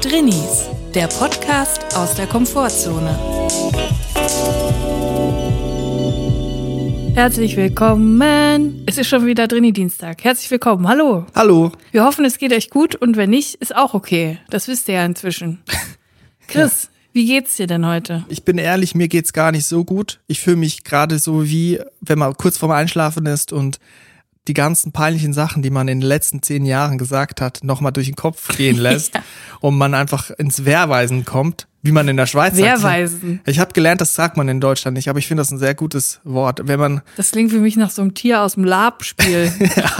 Drinnies, der Podcast aus der Komfortzone. Herzlich willkommen. Es ist schon wieder Drini-Dienstag. Herzlich willkommen. Hallo. Hallo. Wir hoffen, es geht euch gut und wenn nicht, ist auch okay. Das wisst ihr ja inzwischen. Chris, wie geht's dir denn heute? Ich bin ehrlich, mir geht's gar nicht so gut. Ich fühle mich gerade so wie, wenn man kurz vorm Einschlafen ist und die ganzen peinlichen Sachen, die man in den letzten zehn Jahren gesagt hat, nochmal durch den Kopf gehen lässt ja. und man einfach ins Wehrweisen kommt, wie man in der Schweiz Wehrweisen. sagt. Ich habe gelernt, das sagt man in Deutschland nicht, aber ich finde das ein sehr gutes Wort. Wenn man Das klingt für mich nach so einem Tier aus dem Lab-Spiel. ja.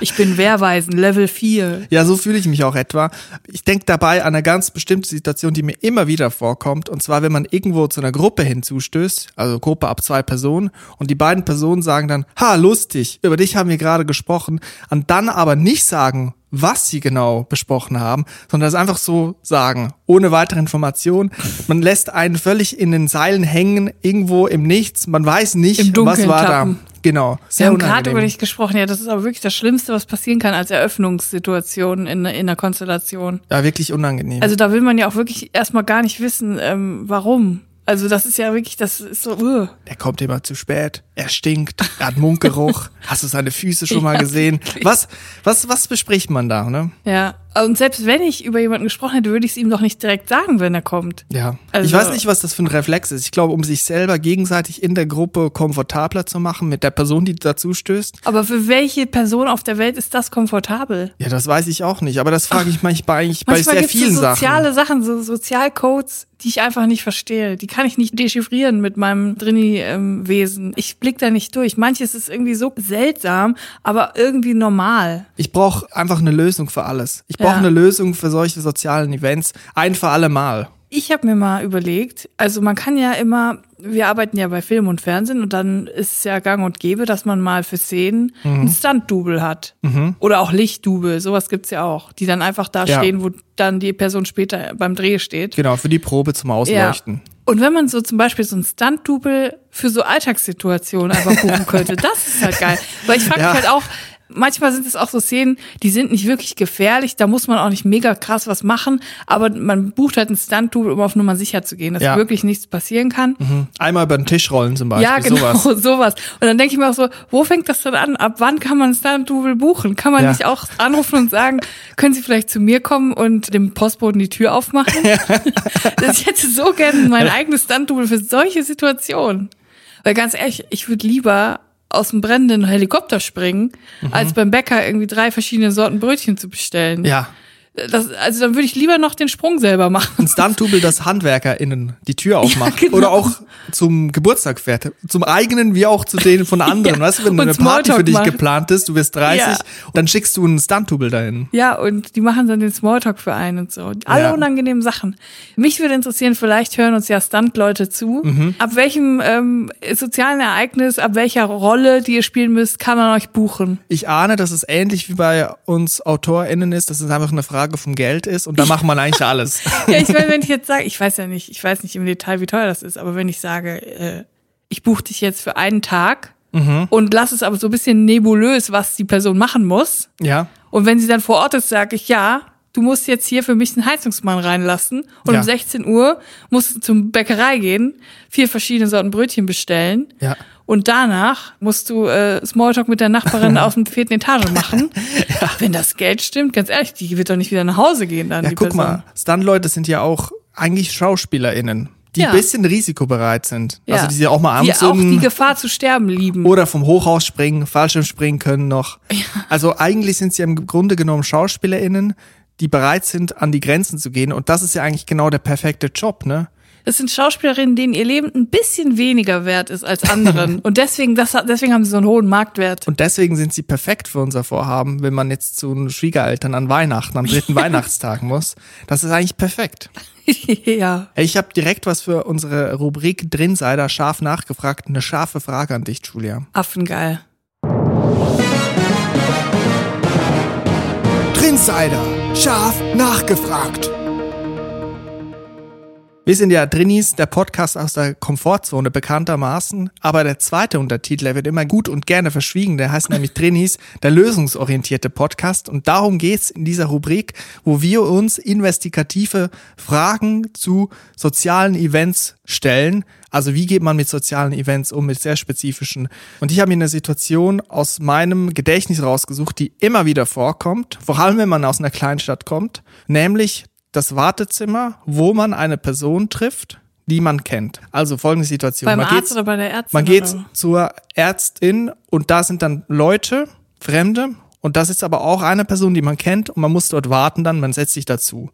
Ich bin Wehrweisen, Level 4. Ja, so fühle ich mich auch etwa. Ich denke dabei an eine ganz bestimmte Situation, die mir immer wieder vorkommt. Und zwar, wenn man irgendwo zu einer Gruppe hinzustößt, also Gruppe ab zwei Personen, und die beiden Personen sagen dann, ha, lustig, über dich haben wir gerade gesprochen, und dann aber nicht sagen, was sie genau besprochen haben, sondern das einfach so sagen, ohne weitere Information. Man lässt einen völlig in den Seilen hängen, irgendwo im Nichts. Man weiß nicht, was war tappen. Genau. Sehr Wir haben gerade über dich gesprochen. Ja, das ist aber wirklich das Schlimmste, was passieren kann als Eröffnungssituation in, in einer Konstellation. Ja, wirklich unangenehm. Also da will man ja auch wirklich erstmal gar nicht wissen, ähm, warum. Also das ist ja wirklich, das ist so. Uh. Der kommt immer zu spät. Er stinkt. Er hat Munkgeruch. Hast du seine Füße schon mal gesehen? Was, was, was bespricht man da? Ne? Ja, und selbst wenn ich über jemanden gesprochen hätte, würde ich es ihm doch nicht direkt sagen, wenn er kommt. Ja. Also, ich weiß nicht, was das für ein Reflex ist. Ich glaube, um sich selber gegenseitig in der Gruppe komfortabler zu machen mit der Person, die dazu stößt. Aber für welche Person auf der Welt ist das komfortabel? Ja, das weiß ich auch nicht. Aber das frage ich manchmal eigentlich bei sehr vielen so soziale Sachen. so Sozialcodes, die ich einfach nicht verstehe. Die kann ich nicht dechiffrieren mit meinem Drini-Wesen. ich blick da nicht durch. Manches ist irgendwie so seltsam, aber irgendwie normal. Ich brauche einfach eine Lösung für alles. Ich brauche ja. eine Lösung für solche sozialen Events. Ein für alle Mal. Ich habe mir mal überlegt, also man kann ja immer, wir arbeiten ja bei Film und Fernsehen und dann ist es ja gang und gäbe, dass man mal für Szenen mhm. ein Stunt-Double hat. Mhm. Oder auch Lichtdouble, sowas gibt's ja auch, die dann einfach da ja. stehen, wo dann die Person später beim Dreh steht. Genau, für die Probe zum Ausleuchten. Ja. Und wenn man so zum Beispiel so ein Stunt-Double für so Alltagssituationen einfach buchen könnte, das ist halt geil. Weil ich frage ja. mich halt auch, manchmal sind es auch so Szenen, die sind nicht wirklich gefährlich, da muss man auch nicht mega krass was machen, aber man bucht halt ein Stunt-Double, um auf Nummer sicher zu gehen, dass ja. wirklich nichts passieren kann. Mhm. Einmal über den Tisch rollen zum Beispiel. Ja, genau, sowas. sowas. Und dann denke ich mir auch so, wo fängt das denn an? Ab wann kann man ein Stunt-Double buchen? Kann man ja. nicht auch anrufen und sagen, können Sie vielleicht zu mir kommen und dem Postboten die Tür aufmachen? ich hätte so gerne mein eigenes Stunt-Double für solche Situationen. Weil ganz ehrlich, ich würde lieber aus dem brennenden Helikopter springen, mhm. als beim Bäcker irgendwie drei verschiedene Sorten Brötchen zu bestellen. Ja. Das, also dann würde ich lieber noch den Sprung selber machen. Ein Stunt-Double, das HandwerkerInnen die Tür aufmacht. Ja, genau. Oder auch zum Geburtstag fährt. Zum eigenen wie auch zu denen von anderen. ja. Weißt du, wenn eine Party für dich macht. geplant ist, du bist 30, ja. dann schickst du ein Stunt-Double dahin. Ja, und die machen dann den Smalltalk für einen und so. Alle unangenehmen Sachen. Mich würde interessieren, vielleicht hören uns ja Stunt-Leute zu. Mhm. Ab welchem ähm, sozialen Ereignis, ab welcher Rolle, die ihr spielen müsst, kann man euch buchen? Ich ahne, dass es ähnlich wie bei uns AutorInnen ist. Das ist einfach eine Frage Frage vom Geld ist und da macht man eigentlich alles. ja, ich meine, wenn ich jetzt sage, ich weiß ja nicht, ich weiß nicht im Detail, wie teuer das ist, aber wenn ich sage, äh, ich buche dich jetzt für einen Tag mhm. und lass es aber so ein bisschen nebulös, was die Person machen muss. Ja. Und wenn sie dann vor Ort ist, sage ich, ja, du musst jetzt hier für mich einen Heizungsmann reinlassen und ja. um 16 Uhr musst du zum Bäckerei gehen, vier verschiedene Sorten Brötchen bestellen. Ja. Und danach musst du äh, Smalltalk mit der Nachbarin aus dem vierten Etage machen. ja. Wenn das Geld stimmt, ganz ehrlich, die wird doch nicht wieder nach Hause gehen dann. Ja, die guck Person. mal, Stunt-Leute sind ja auch eigentlich SchauspielerInnen die ja. bisschen risikobereit sind. Ja. Also die sich auch mal abends Die auch die Gefahr zu sterben lieben. Oder vom Hochhaus springen, Fallschirm springen können noch. Ja. Also eigentlich sind sie im Grunde genommen SchauspielerInnen, die bereit sind, an die Grenzen zu gehen. Und das ist ja eigentlich genau der perfekte Job, ne? Das sind Schauspielerinnen, denen ihr Leben ein bisschen weniger wert ist als anderen. Und deswegen, das, deswegen haben sie so einen hohen Marktwert. Und deswegen sind sie perfekt für unser Vorhaben, wenn man jetzt zu den Schwiegereltern an Weihnachten, am dritten Weihnachtstag muss. Das ist eigentlich perfekt. ja. Ich habe direkt was für unsere Rubrik Drinsider scharf nachgefragt. Eine scharfe Frage an dich, Julia. Affengeil. Drinsider scharf nachgefragt. Wir sind ja Drinis, der Podcast aus der Komfortzone bekanntermaßen, aber der zweite Untertitel, der wird immer gut und gerne verschwiegen, der heißt nämlich Drinis, der lösungsorientierte Podcast und darum geht's in dieser Rubrik, wo wir uns investigative Fragen zu sozialen Events stellen. Also wie geht man mit sozialen Events um, mit sehr spezifischen. Und ich habe mir eine Situation aus meinem Gedächtnis rausgesucht, die immer wieder vorkommt, vor allem wenn man aus einer Kleinstadt kommt, nämlich das Wartezimmer, wo man eine Person trifft, die man kennt. Also folgende Situation. Beim man Arzt oder bei der Ärztin? Man geht oder? zur Ärztin und da sind dann Leute, Fremde, und das ist aber auch eine Person, die man kennt und man muss dort warten dann, man setzt sich dazu.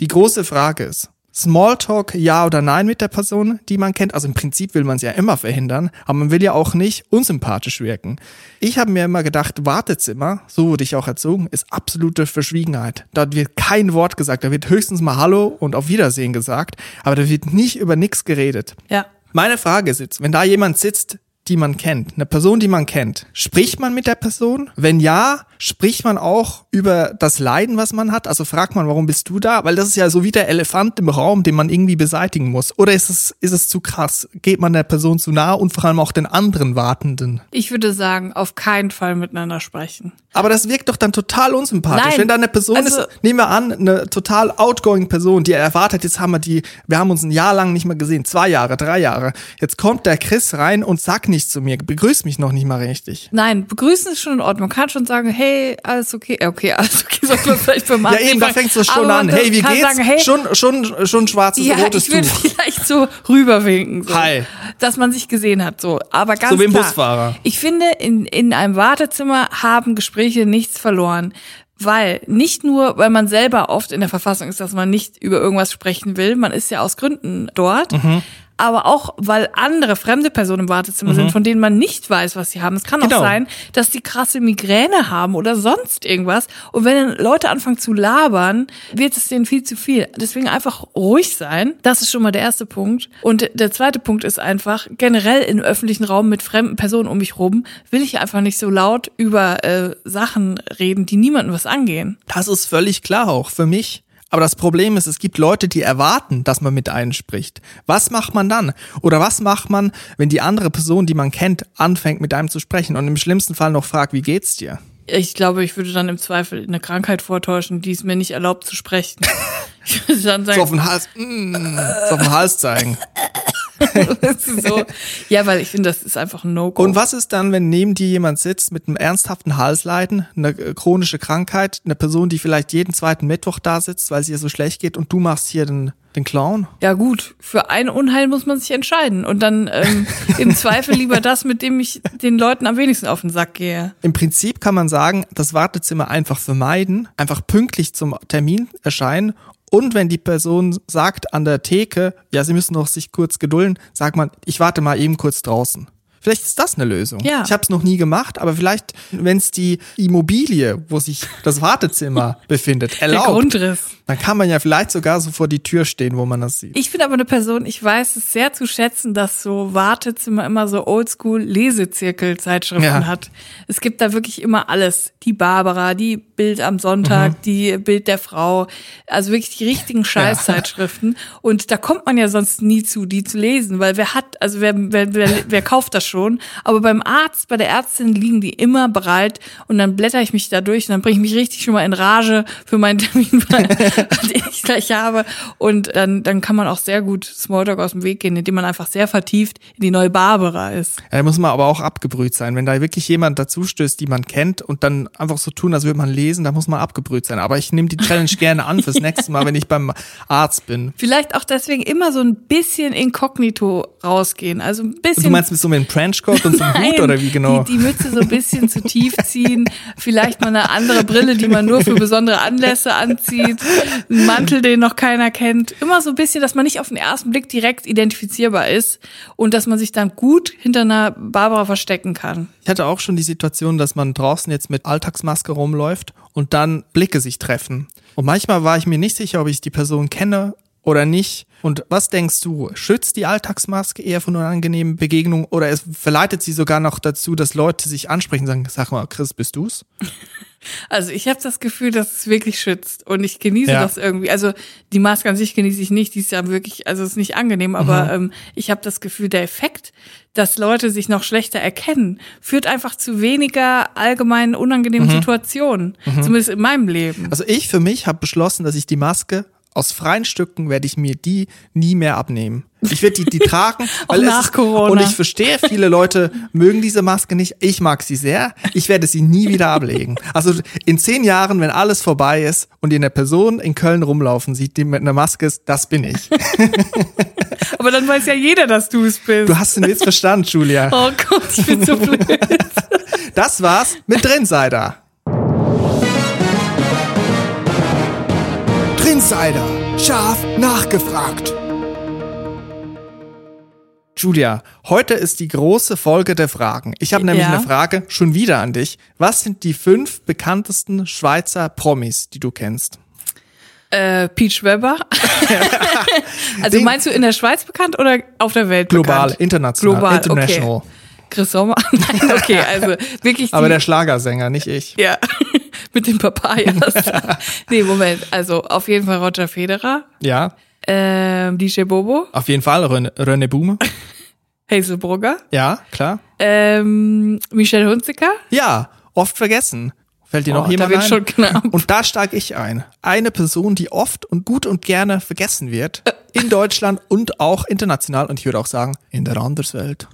Die große Frage ist, Smalltalk ja oder nein mit der Person, die man kennt. Also im Prinzip will man es ja immer verhindern, aber man will ja auch nicht unsympathisch wirken. Ich habe mir immer gedacht, Wartezimmer, so wurde ich auch erzogen, ist absolute Verschwiegenheit. Da wird kein Wort gesagt, da wird höchstens mal Hallo und auf Wiedersehen gesagt, aber da wird nicht über nichts geredet. Ja. Meine Frage ist jetzt, wenn da jemand sitzt, die man kennt, eine Person, die man kennt, spricht man mit der Person? Wenn ja, spricht man auch über das Leiden, was man hat? Also fragt man, warum bist du da? Weil das ist ja so wie der Elefant im Raum, den man irgendwie beseitigen muss. Oder ist es, ist es zu krass? Geht man der Person zu nah und vor allem auch den anderen Wartenden? Ich würde sagen, auf keinen Fall miteinander sprechen. Aber das wirkt doch dann total unsympathisch. Nein, Wenn da eine Person also- ist, nehmen wir an, eine total outgoing Person, die erwartet, jetzt haben wir die, wir haben uns ein Jahr lang nicht mehr gesehen, zwei Jahre, drei Jahre. Jetzt kommt der Chris rein und sagt nichts zu mir, begrüßt mich noch nicht mal richtig. Nein, begrüßen ist schon in Ordnung. Man kann schon sagen, hey, alles okay. Ja, Okay, alles okay, sollte man vielleicht beim Ja Arzt eben, da fängst du schon an. Hey, wie geht's? Sagen, hey, schon, schon, schon schwarzes, ja, rotes ich würde Tuch. vielleicht so rüberwinken. So, Hi. Dass man sich gesehen hat. So, aber ganz So wie ein klar, Busfahrer. Ich finde, in, in einem Wartezimmer haben Gespräche nichts verloren. Weil, nicht nur, weil man selber oft in der Verfassung ist, dass man nicht über irgendwas sprechen will, man ist ja aus Gründen dort, Mhm. Aber auch, weil andere fremde Personen im Wartezimmer sind, von denen man nicht weiß, was sie haben. Es kann Mhm. Genau. auch sein, dass die krasse Migräne haben oder sonst irgendwas. Und wenn dann Leute anfangen zu labern, wird es denen viel zu viel. Deswegen einfach ruhig sein. Das ist schon mal der erste Punkt. Und der zweite Punkt ist einfach, generell im öffentlichen Raum mit fremden Personen um mich rum, will ich einfach nicht so laut über äh, Sachen reden, die niemandem was angehen. Das ist völlig klar auch für mich. Aber das Problem ist, es gibt Leute, die erwarten, dass man mit einem spricht. Was macht man dann? Oder was macht man, wenn die andere Person, die man kennt, anfängt mit einem zu sprechen und im schlimmsten Fall noch fragt, wie geht's dir? Ich glaube, ich würde dann im Zweifel eine Krankheit vortäuschen, die es mir nicht erlaubt zu sprechen. Ich würde dann sagen, So auf den Hals, mm, so auf den Hals zeigen. So. Ja, weil ich finde, das ist einfach ein No-Go. Und was ist dann, wenn neben dir jemand sitzt mit einem ernsthaften Halsleiden, eine äh, chronische Krankheit, eine Person, die vielleicht jeden zweiten Mittwoch da sitzt, weil es ihr so schlecht geht und du machst hier den, den Clown? Ja gut, für ein Unheil muss man sich entscheiden und dann ähm, im Zweifel lieber das, mit dem ich den Leuten am wenigsten auf den Sack gehe. Im Prinzip kann man sagen, das Wartezimmer einfach vermeiden, einfach pünktlich zum Termin erscheinen und wenn die Person sagt an der Theke, ja, sie müssen noch sich kurz gedulden, sagt man, ich warte mal eben kurz draußen. Vielleicht ist das eine Lösung. Ja. Ich habe es noch nie gemacht, aber vielleicht, wenn es die Immobilie, wo sich das Wartezimmer befindet, Der erlaubt, Grundriss. Dann kann man ja vielleicht sogar so vor die Tür stehen, wo man das sieht. Ich bin aber eine Person, ich weiß es sehr zu schätzen, dass so Wartezimmer immer so oldschool Lesezirkel-Zeitschriften Ja. hat. Es gibt da wirklich immer alles. Die Barbara, die Bild am Sonntag, Mhm. die Bild der Frau. Also wirklich die richtigen Scheißzeitschriften. Und da kommt man ja sonst nie zu, die zu lesen, weil wer hat, also wer, wer, wer, wer kauft das schon? Aber beim Arzt, bei der Ärztin liegen die immer bereit und dann blätter ich mich da durch und dann bringe ich mich richtig schon mal in Rage für meinen Termin, den ich gleich habe. Und dann, dann kann man auch sehr gut Smalltalk aus dem Weg gehen, indem man einfach sehr vertieft in die neue Barbara ist. Ja, Da muss man aber auch abgebrüht sein. Wenn da wirklich jemand dazustößt, die man kennt und dann einfach so tun, als würde man lesen, da muss man abgebrüht sein. Aber ich nehme die Challenge gerne an fürs nächste Mal, wenn ich beim Arzt bin. Vielleicht auch deswegen immer so ein bisschen inkognito rausgehen. Also ein bisschen. Du meinst mit so einem Trenchcoat und so einem Hut oder wie genau? Die, die Mütze so ein bisschen zu tief ziehen, vielleicht mal eine andere Brille, die man nur für besondere Anlässe anzieht, Mantel, den noch keiner kennt. Immer so ein bisschen, dass man nicht auf den ersten Blick direkt identifizierbar ist und dass man sich dann gut hinter einer Barbara verstecken kann. Ich hatte auch schon die Situation, dass man draußen jetzt mit Alltagsmaske rumläuft und dann Blicke sich treffen. Und manchmal war ich mir nicht sicher, ob ich die Person kenne oder nicht. Und was denkst du? Schützt die Alltagsmaske eher von unangenehmen Begegnungen oder es verleitet sie sogar noch dazu, dass Leute sich ansprechen und sagen, sag mal, Chris, bist du's? Also ich habe das Gefühl, dass es wirklich schützt und ich genieße Ja. das irgendwie. Also die Maske an sich genieße ich nicht, die ist ja wirklich, also es ist nicht angenehm, aber Mhm. ähm, ich habe das Gefühl, der Effekt, dass Leute sich noch schlechter erkennen, führt einfach zu weniger allgemeinen unangenehmen Mhm. Situationen, zumindest in meinem Leben. Also ich für mich habe beschlossen, dass ich die Maske aus freien Stücken werde ich mir die nie mehr abnehmen. Ich werde die, die tragen. Auch weil nach es, Corona. Und ich verstehe, viele Leute mögen diese Maske nicht. Ich mag sie sehr. Ich werde sie nie wieder ablegen. Also in zehn Jahren, wenn alles vorbei ist und ihr eine Person in Köln rumlaufen sieht, die mit einer Maske ist, das bin ich. Aber dann weiß ja jeder, dass du es bist. Du hast den Witz verstanden, Julia. oh Gott, ich bin so blöd. Das war's mit Drinsider. Drinsider. Scharf nachgefragt. Julia, heute ist die große Folge der Fragen. Ich habe nämlich Ja. eine Frage schon wieder an dich. Was sind die fünf bekanntesten Schweizer Promis, die du kennst? äh, Peach Weber. also Ding- meinst du in der Schweiz bekannt oder auf der Welt Global, bekannt? international, Global, international. okay. Chris Sommer? Nein, okay, also wirklich die, Aber der Schlagersänger, nicht ich. ja, mit den Papayas. nee, Moment, also auf jeden Fall Roger Federer, Ja, ähm, DJ Bobo, auf jeden Fall. René, René Boomer. Hazelbrugger, Ja, klar. ähm, Michelle Hunziker. Ja, oft vergessen. Fällt dir noch Oh, jemand da wird ein? schon knapp. Und da steige ich ein. Eine Person, die oft und gut und gerne vergessen wird. In Deutschland und auch international. Und ich würde auch sagen, in der Anderswelt.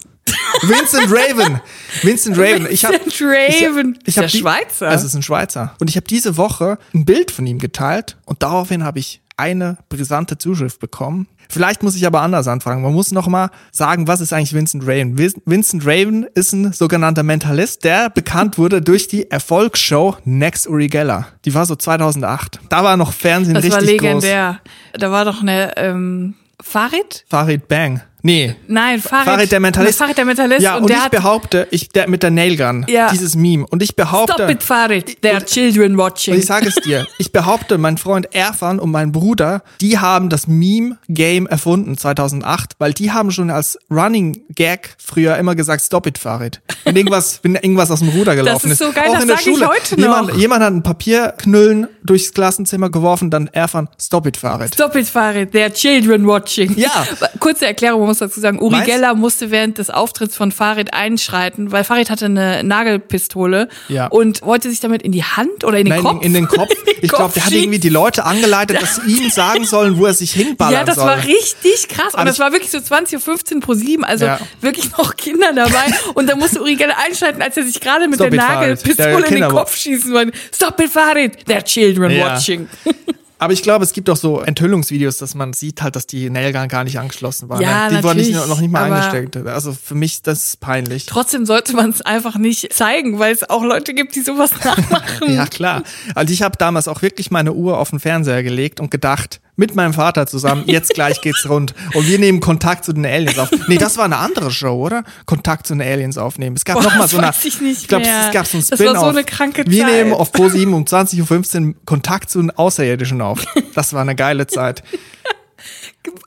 Vincent Raven. Vincent Raven. Ich hab, Vincent Raven. Ich, ich Der hab die, Schweizer? Also es ist ein Schweizer. Und ich habe diese Woche ein Bild von ihm geteilt und daraufhin habe ich eine brisante Zuschrift bekommen. Vielleicht muss ich aber anders anfangen. Man muss noch mal sagen, was ist eigentlich Vincent Raven? Vin- Vincent Raven ist ein sogenannter Mentalist, der bekannt wurde durch die Erfolgsshow Next Uri Geller. Die war so 2008. Da war noch Fernsehen Das richtig war legendär. groß. Da war doch eine ähm, Farid? Farid Bang. Nee. Nein, Farid. Farid der Mentalist. Farid der Mentalist. Ja, und, und der ich hat behaupte, ich der mit der Nailgun, Ja. dieses Meme und ich behaupte Stop it, Farid. Are children watching. Und ich sage es dir, ich behaupte, mein Freund Erfan und mein Bruder, die haben das Meme-Game erfunden 2008, weil die haben schon als Running Gag früher immer gesagt, stop it, Farid. Wenn irgendwas, wenn irgendwas aus dem Ruder gelaufen ist so geil, Auch das in der sag ich Schule. heute jemand, noch. jemand hat einen Papierknüllen durchs Klassenzimmer geworfen, dann Erfan, stop it, Farid. Stop it, Farid. Are children watching. Ja. Kurze Erklärung, muss dazu sagen, Uri Meinst- Geller musste während des Auftritts von Farid einschreiten, weil Farid hatte eine Nagelpistole Ja. und wollte sich damit in die Hand oder in den Nein, Kopf. in den Kopf. Ich glaube, der hat irgendwie die Leute angeleitet, dass sie ihm sagen sollen, wo er sich hinballern Ja, das soll. war richtig krass. Und Aber das war wirklich so 20.15 Uhr pro 7, also Ja. wirklich noch Kinder dabei. Und da musste Uri Geller einschalten, als er sich gerade mit Stop der. Nagelpistole in den Kopf schießen wollte. Stop it, Farid. There are children Ja. watching. Aber ich glaube, es gibt auch so Enthüllungsvideos, dass man sieht halt, dass die Nailgun gar nicht angeschlossen war. Ja, ne? Die wurden nicht, noch nicht mal eingesteckt. Also für mich, das ist peinlich. Trotzdem sollte man es einfach nicht zeigen, weil es auch Leute gibt, die sowas nachmachen. Ja, klar. Also ich habe damals auch wirklich meine Uhr auf den Fernseher gelegt und gedacht, mit meinem Vater zusammen, jetzt gleich geht's rund. Und wir nehmen Kontakt zu den Aliens auf. Nee, das war eine andere Show, oder? Kontakt zu den Aliens aufnehmen. Es gab Boah, noch mal so eine, weiß ich ich glaube, es gab so ein Das war so Spin-off. eine kranke Wir Zeit. nehmen auf Pro 7 um 20.15 Uhr Kontakt zu den Außerirdischen auf. Das war eine geile Zeit.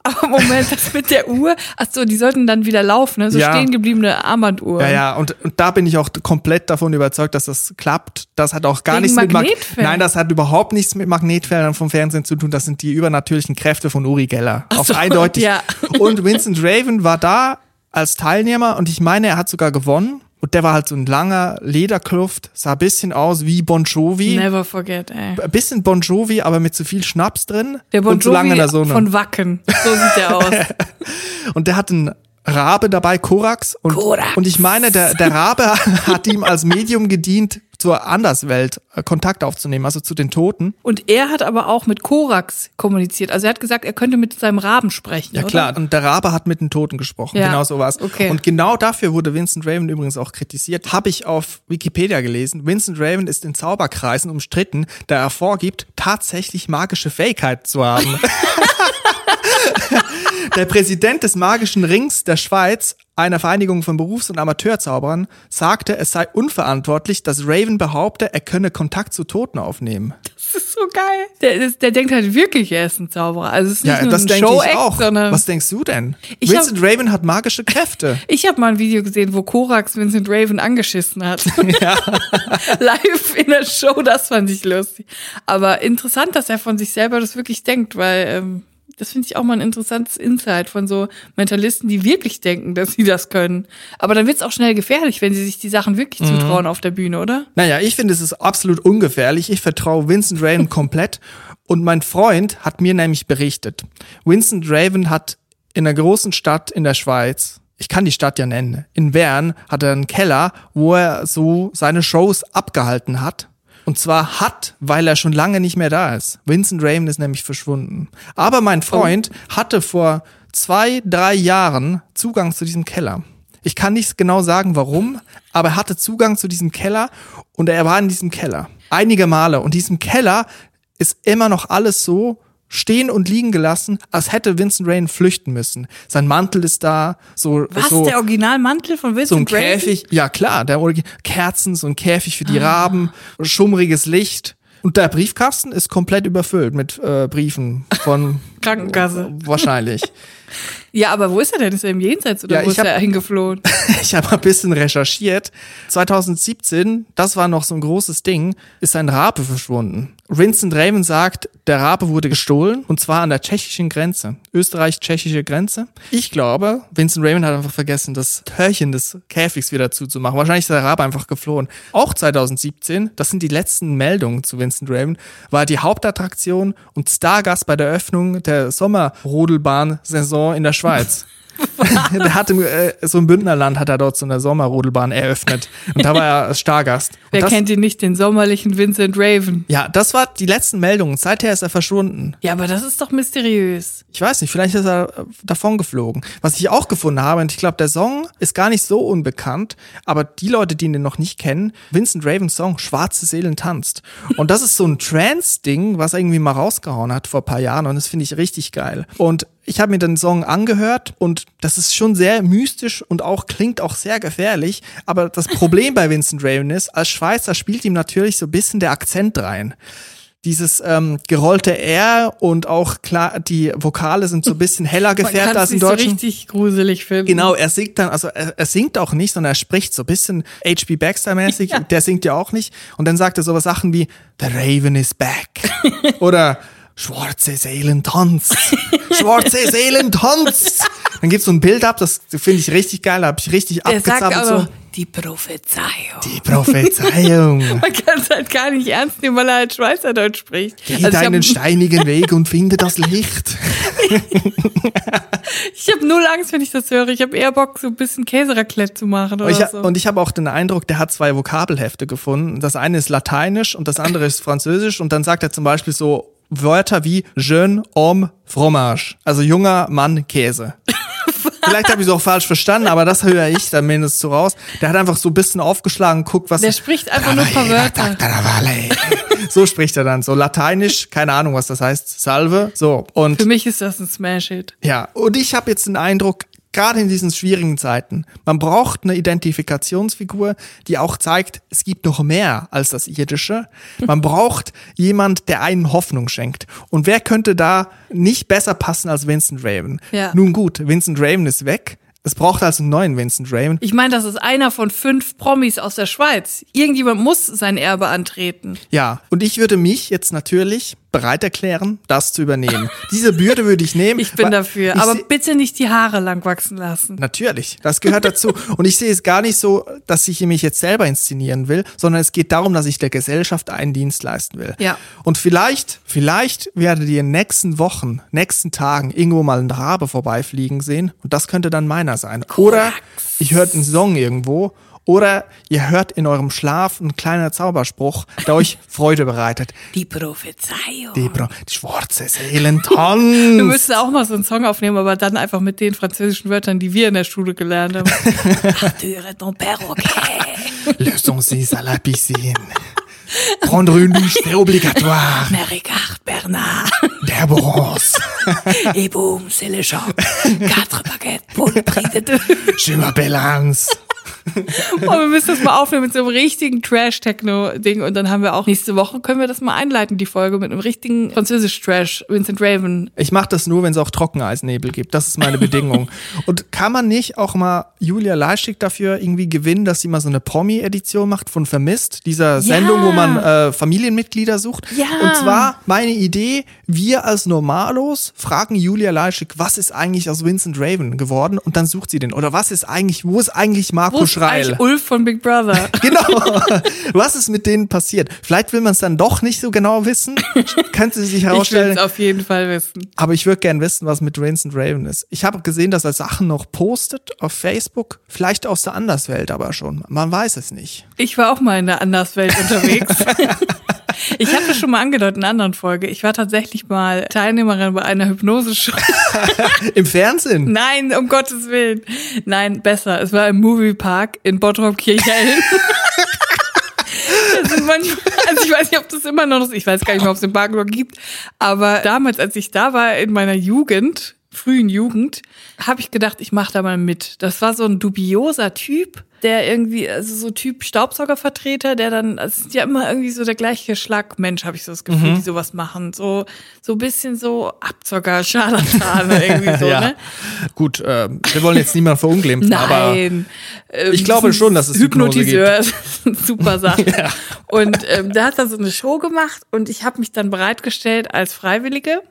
Aber Moment, das mit der Uhr, ach so, die sollten dann wieder laufen, ne? so Ja. stehen gebliebene Armbanduhren. Ja, ja, und, und da bin ich auch komplett davon überzeugt, dass das klappt. Das hat auch gar Wegen nichts mit Mag Magnetfeldern? Nein, das hat überhaupt nichts mit Magnetfeldern vom Fernsehen zu tun. Das sind die übernatürlichen Kräfte von Uri Geller. Auf so, eindeutig. ja. Und Vincent Raven war da als Teilnehmer und ich meine, er hat sogar gewonnen. Und der war halt so ein langer Lederkluft, sah ein bisschen aus wie Bon Jovi. Never forget, ey. Ein bisschen Bon Jovi, aber mit zu viel Schnaps drin. Der Bon und Jovi der Sonne. von Wacken. So sieht der aus. Und der hat einen Rabe dabei, Korax. Und, Korax. und ich meine, der, der Rabe hat ihm als Medium gedient, zur Anderswelt äh, Kontakt aufzunehmen, also zu den Toten. Und er hat aber auch mit Korax kommuniziert. Also er hat gesagt, er könnte mit seinem Raben sprechen. Ja oder? klar, und der Rabe hat mit den Toten gesprochen, Ja. genau so war's. Okay. Und genau dafür wurde Vincent Raven übrigens auch kritisiert. Habe ich auf Wikipedia gelesen. Vincent Raven ist in Zauberkreisen umstritten, da er vorgibt, tatsächlich magische Fähigkeiten zu haben. Der Präsident des Magischen Rings der Schweiz, einer Vereinigung von Berufs- und Amateurzauberern, sagte, es sei unverantwortlich, dass Raven behaupte, er könne Kontakt zu Toten aufnehmen. Das ist so geil. Der, ist, der denkt halt wirklich, er ist ein Zauberer. Also es ist nicht Ja, nur das ein denke Show ich auch. sondern Was denkst du denn? Ich Vincent Raven hat magische Kräfte. ich habe mal ein Video gesehen, wo Korax Vincent Raven angeschissen hat. Live in der Show, das fand ich lustig. Aber interessant, dass er von sich selber das wirklich denkt, weil ähm, das finde ich auch mal ein interessantes Insight von so Mentalisten, die wirklich denken, dass sie das können. Aber dann wird es auch schnell gefährlich, wenn sie sich die Sachen wirklich Mhm. zutrauen auf der Bühne, oder? Naja, ich finde, es ist absolut ungefährlich. Ich vertraue Vincent Raven komplett. Und mein Freund hat mir nämlich berichtet, Vincent Raven hat in einer großen Stadt in der Schweiz, ich kann die Stadt ja nennen, in Bern hat er einen Keller, wo er so seine Shows abgehalten hat. Und zwar hat, weil er schon lange nicht mehr da ist. Vincent Raven ist nämlich verschwunden. Aber mein Freund hatte vor zwei, drei Jahren Zugang zu diesem Keller. Ich kann nicht genau sagen, warum, aber er hatte Zugang zu diesem Keller und er war in diesem Keller. Einige Male. Und diesem Keller ist immer noch alles so stehen und liegen gelassen, als hätte Vincent Raven flüchten müssen. Sein Mantel ist da, so, Was, so, der Originalmantel von so ein Vincent Raven? Käfig. Ja klar, der Origi- Kerzen, so ein Käfig für die Ah. Raben, schummriges Licht. Und der Briefkasten ist komplett überfüllt mit äh, Briefen von Krankenkasse. wahrscheinlich. Ja, aber wo ist er denn? Ist er im Jenseits oder Ja, wo ist hab- er hingeflohen? Ich habe ein bisschen recherchiert. 2017, das war noch so ein großes Ding, ist ein Rabe verschwunden. Vincent Raven sagt, der Rabe wurde gestohlen und zwar an der tschechischen Grenze, österreich-tschechische Grenze. Ich glaube, Vincent Raven hat einfach vergessen, das Törchen des Käfigs wieder zuzumachen. Wahrscheinlich ist der Rabe einfach geflohen. Auch 2017, das sind die letzten Meldungen zu Vincent Raven, war die Hauptattraktion und Stargast bei der Eröffnung der Sommerrodelbahn-Saison in der Schweiz. der hat im, äh, so im Bündnerland hat er dort so eine Sommerrodelbahn eröffnet. Und da war er Stargast. Und Wer das, kennt ihn nicht, den sommerlichen Vincent Raven? ja, das war die letzten Meldungen. Seither ist er verschwunden. Ja, aber das ist doch mysteriös. Ich weiß nicht, vielleicht ist er äh, davon geflogen. Was ich auch gefunden habe, und ich glaube, der Song ist gar nicht so unbekannt, aber die Leute, die ihn noch nicht kennen, Vincent Ravens Song Schwarze Seelen tanzt. Und das ist so ein Trance-Ding, was er irgendwie mal rausgehauen hat vor ein paar Jahren und das finde ich richtig geil. Und ich habe mir den Song angehört und das ist schon sehr mystisch und auch klingt auch sehr gefährlich. Aber das Problem bei Vincent Raven ist, als Schweizer spielt ihm natürlich so ein bisschen der Akzent rein dieses ähm, gerollte R und auch klar, die Vokale sind so ein bisschen heller gefärbt als es im nicht so Deutschen. richtig gruselig finden. Genau, er singt dann, also er, er singt auch nicht, sondern er spricht so ein bisschen H.P. Baxter-mäßig. Ja. Der singt ja auch nicht. Und dann sagt er sowas Sachen wie, The Raven is back. Oder Schwarze Seelen tanzt. Schwarze Seelen tanzt. Dann gibt's so ein Bild ab, das finde ich richtig geil, da habe ich richtig Der sagt abgezappelt. aber, So. die Prophezeiung. Die Prophezeiung. Man kann es halt gar nicht ernst nehmen, weil er halt Schweizerdeutsch spricht. Geh Also ich deinen habe steinigen Weg und finde das Licht. hab null Angst, wenn ich das höre. Ich habe eher Bock, so ein bisschen Käseraclette zu machen oder ich, so. und ich habe auch den Eindruck, der hat zwei Vokabelhefte gefunden. Das eine ist Lateinisch und das andere ist Französisch. Und dann sagt er zum Beispiel so Wörter wie jeune homme fromage, also junger Mann Käse. Vielleicht habe ich es auch falsch verstanden, aber das höre ich dann mindestens so raus. Der hat einfach so ein bisschen aufgeschlagen, guckt, was. Der spricht einfach nur ein paar Wörter. So spricht er dann, so lateinisch, keine Ahnung, was das heißt, Salve, so. Und Für mich ist das ein Smash-Hit. ja, und ich habe jetzt den Eindruck, gerade in diesen schwierigen Zeiten, man braucht eine Identifikationsfigur, die auch zeigt, es gibt noch mehr als das Irdische. Man braucht jemand, der einen Hoffnung schenkt. Und wer könnte da nicht besser passen als Vincent Raven? Ja. Nun gut, Vincent Raven ist weg. Es braucht also einen neuen Vincent Raven. Ich meine, das ist einer von fünf Promis aus der Schweiz. Irgendjemand muss sein Erbe antreten. Ja, und ich würde mich jetzt natürlich bereit erklären, das zu übernehmen. Diese Bürde würde ich nehmen. Ich bin dafür. ich Aber bitte nicht die Haare lang wachsen lassen. Natürlich, das gehört dazu. Und ich sehe es gar nicht so, dass ich mich jetzt selber inszenieren will, sondern es geht darum, dass ich der Gesellschaft einen Dienst leisten will. Ja. Und vielleicht, vielleicht werdet ihr in den nächsten Wochen, nächsten Tagen irgendwo mal einen Rabe vorbeifliegen sehen und das könnte dann meiner sein. Oder ich hört einen Song irgendwo oder ihr hört in eurem Schlaf einen kleiner Zauberspruch, der euch Freude bereitet. Die Prophezeiung. Die, Bra die schwarze Seelen Wir tanzt. müssen auch mal so einen Song aufnehmen, aber dann einfach mit den französischen Wörtern, die wir in der Schule gelernt haben. Arthur ton perroquet. Laissons-y à la piscine. Prendre une douche, c'est obligatoire. Mais regarde Bernard. Der bronze. Et boum, c'est le choc. Quatre baguettes pour le prix de deux. Je m'appelle Hans. Und wir müssen das mal aufnehmen mit so einem richtigen Trash-Techno-Ding. Und dann haben wir auch nächste Woche, können wir das mal einleiten, die Folge, mit einem richtigen Französisch-Trash, Vincent Raven. Ich mache das nur, wenn es auch Trockeneisnebel gibt. Das ist meine Bedingung. Und kann man nicht auch mal Julia Leischig dafür irgendwie gewinnen, dass sie mal so eine Promi-Edition macht von Vermisst, dieser Sendung, wo man äh, Familienmitglieder sucht? Ja. Und zwar meine Idee, wir als Normalos fragen Julia Leischig, was ist eigentlich aus Vincent Raven geworden? Und dann sucht sie den. Oder was ist eigentlich, wo ist eigentlich Marco ist Schreil? Ulf von Big Brother? Genau. Was ist mit denen passiert? Vielleicht will man es dann doch nicht so genau wissen. Könnte sich Ich will herausstellen. es auf jeden Fall wissen. Aber ich würde gern wissen, was mit Vincent Raven ist. Ich habe gesehen, dass er Sachen noch postet auf Facebook. Vielleicht aus der Anderswelt aber schon. Man weiß es nicht. Ich war auch mal in der Anderswelt unterwegs. Ich habe das schon mal angedeutet in einer anderen Folge. Ich war tatsächlich mal Teilnehmerin bei einer Hypnose-Show. Im Fernsehen? Nein, um Gottes Willen. Nein, besser. Es war im Moviepark in Bottrop Kirchhellen. Das sind manchmal, also ich weiß nicht, ob das immer noch ist. Ich weiß gar nicht mehr, ob es den Park noch gibt. Aber damals, als ich da war in meiner Jugend, frühen Jugend, habe ich gedacht, ich mache da mal mit. Das war so ein dubioser Typ, der irgendwie, also so Typ Staubsaugervertreter, der dann, also es ist ja immer irgendwie so der gleiche Schlag Mensch, habe ich so das Gefühl, die sowas machen. So, so ein bisschen so Abzocker, Scharlatane irgendwie so, ja. ne? Gut, äh, wir wollen jetzt niemanden verunglimpfen, aber Nein. Ähm, Ich glaube schon, dass es Hypnotiseur super Sache. Ja. Und ähm, der hat da so eine Show gemacht und ich habe mich dann bereitgestellt als Freiwillige.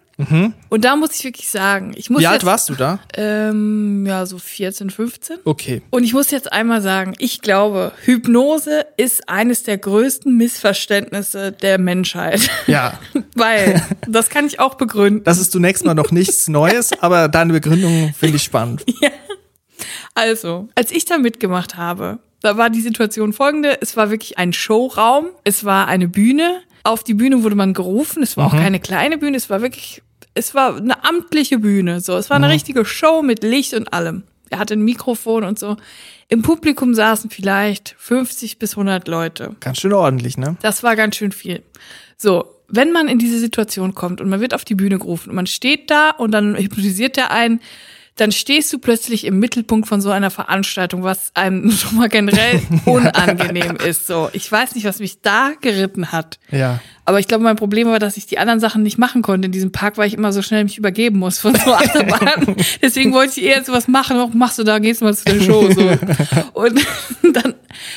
Und da muss ich wirklich sagen, ich muss wie jetzt, alt warst du da? Ähm, ja, so 14, 15. Okay. Und ich muss jetzt einmal sagen, ich glaube, Hypnose ist eines der größten Missverständnisse der Menschheit. Ja. Weil, das kann ich auch begründen. Das ist zunächst mal noch nichts Neues, aber deine Begründung finde ich spannend. Also, als ich da mitgemacht habe, da war die Situation folgende. Es war wirklich ein Showraum. Es war eine Bühne. Auf die Bühne wurde man gerufen. Es war auch keine kleine Bühne. Es war wirklich, es war eine amtliche Bühne. So, es war eine richtige Show mit Licht und allem. Er hatte ein Mikrofon und so. Im Publikum saßen vielleicht 50 bis 100 Leute. Ganz schön ordentlich, ne? Das war ganz schön viel. So, wenn man in diese Situation kommt und man wird auf die Bühne gerufen und man steht da und dann hypnotisiert der einen, dann stehst du plötzlich im Mittelpunkt von so einer Veranstaltung, was einem schon mal generell unangenehm ist. So, ich weiß nicht, was mich da geritten hat. Ja. Aber ich glaube, mein Problem war, dass ich die anderen Sachen nicht machen konnte in diesem Park, weil ich immer so schnell mich übergeben muss von so Achterbahnen. Deswegen wollte ich eher sowas machen. Was machst du da? Gehst du mal zu der Show. So. Und dann,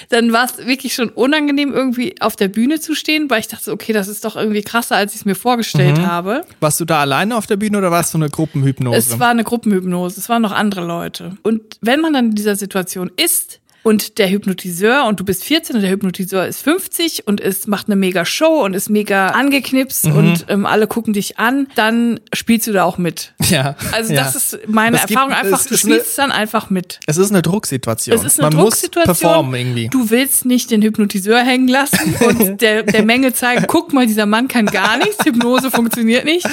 dann war es wirklich schon unangenehm, irgendwie auf der Bühne zu stehen, weil ich dachte, okay, das ist doch irgendwie krasser, als ich es mir vorgestellt habe. Warst du da alleine auf der Bühne oder warst du eine Gruppenhypnose? Es war eine Gruppenhypnose, es waren noch andere Leute. Und wenn man dann in dieser Situation ist und der Hypnotiseur und du bist 14 und der Hypnotiseur ist 50 und es macht eine mega Show und ist mega angeknipst Mhm. und ähm, alle gucken dich an, dann spielst du da auch mit. ja. Also ja. das ist meine gibt- Erfahrung einfach, es du ist eine- spielst dann einfach mit. Es ist eine Drucksituation. Es ist eine Man Drucksituation. muss performen irgendwie. Du willst nicht den Hypnotiseur hängen lassen und der, der Menge zeigen, guck mal, dieser Mann kann gar nichts, Hypnose funktioniert nicht.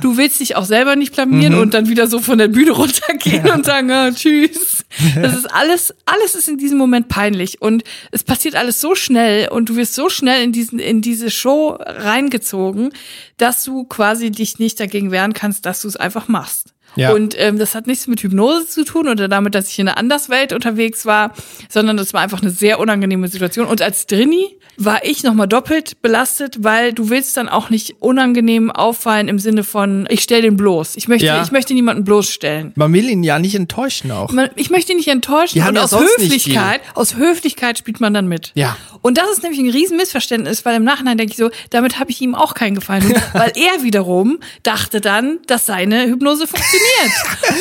Du willst dich auch selber nicht blamieren Mhm. und dann wieder so von der Bühne runtergehen und sagen, ah, tschüss. Das ist alles, alles ist in diesem Moment peinlich und es passiert alles so schnell und du wirst so schnell in diesen, in diese Show reingezogen, dass du quasi dich nicht dagegen wehren kannst, dass du es einfach machst. Ja. Und ähm, das hat nichts mit Hypnose zu tun oder damit, dass ich in einer Anderswelt unterwegs war, sondern das war einfach eine sehr unangenehme Situation. Und als Drini war ich nochmal doppelt belastet, weil du willst dann auch nicht unangenehm auffallen im Sinne von, ich stell den bloß. Ich möchte, Ja. ich möchte niemanden bloßstellen. Man will ihn ja nicht enttäuschen auch. Man, ich möchte ihn nicht enttäuschen und ja aus Höflichkeit, aus Höflichkeit spielt man dann mit. Ja. Und das ist nämlich ein riesen Missverständnis, weil im Nachhinein denke ich so, damit habe ich ihm auch keinen Gefallen, weil er wiederum dachte dann, dass seine Hypnose funktioniert.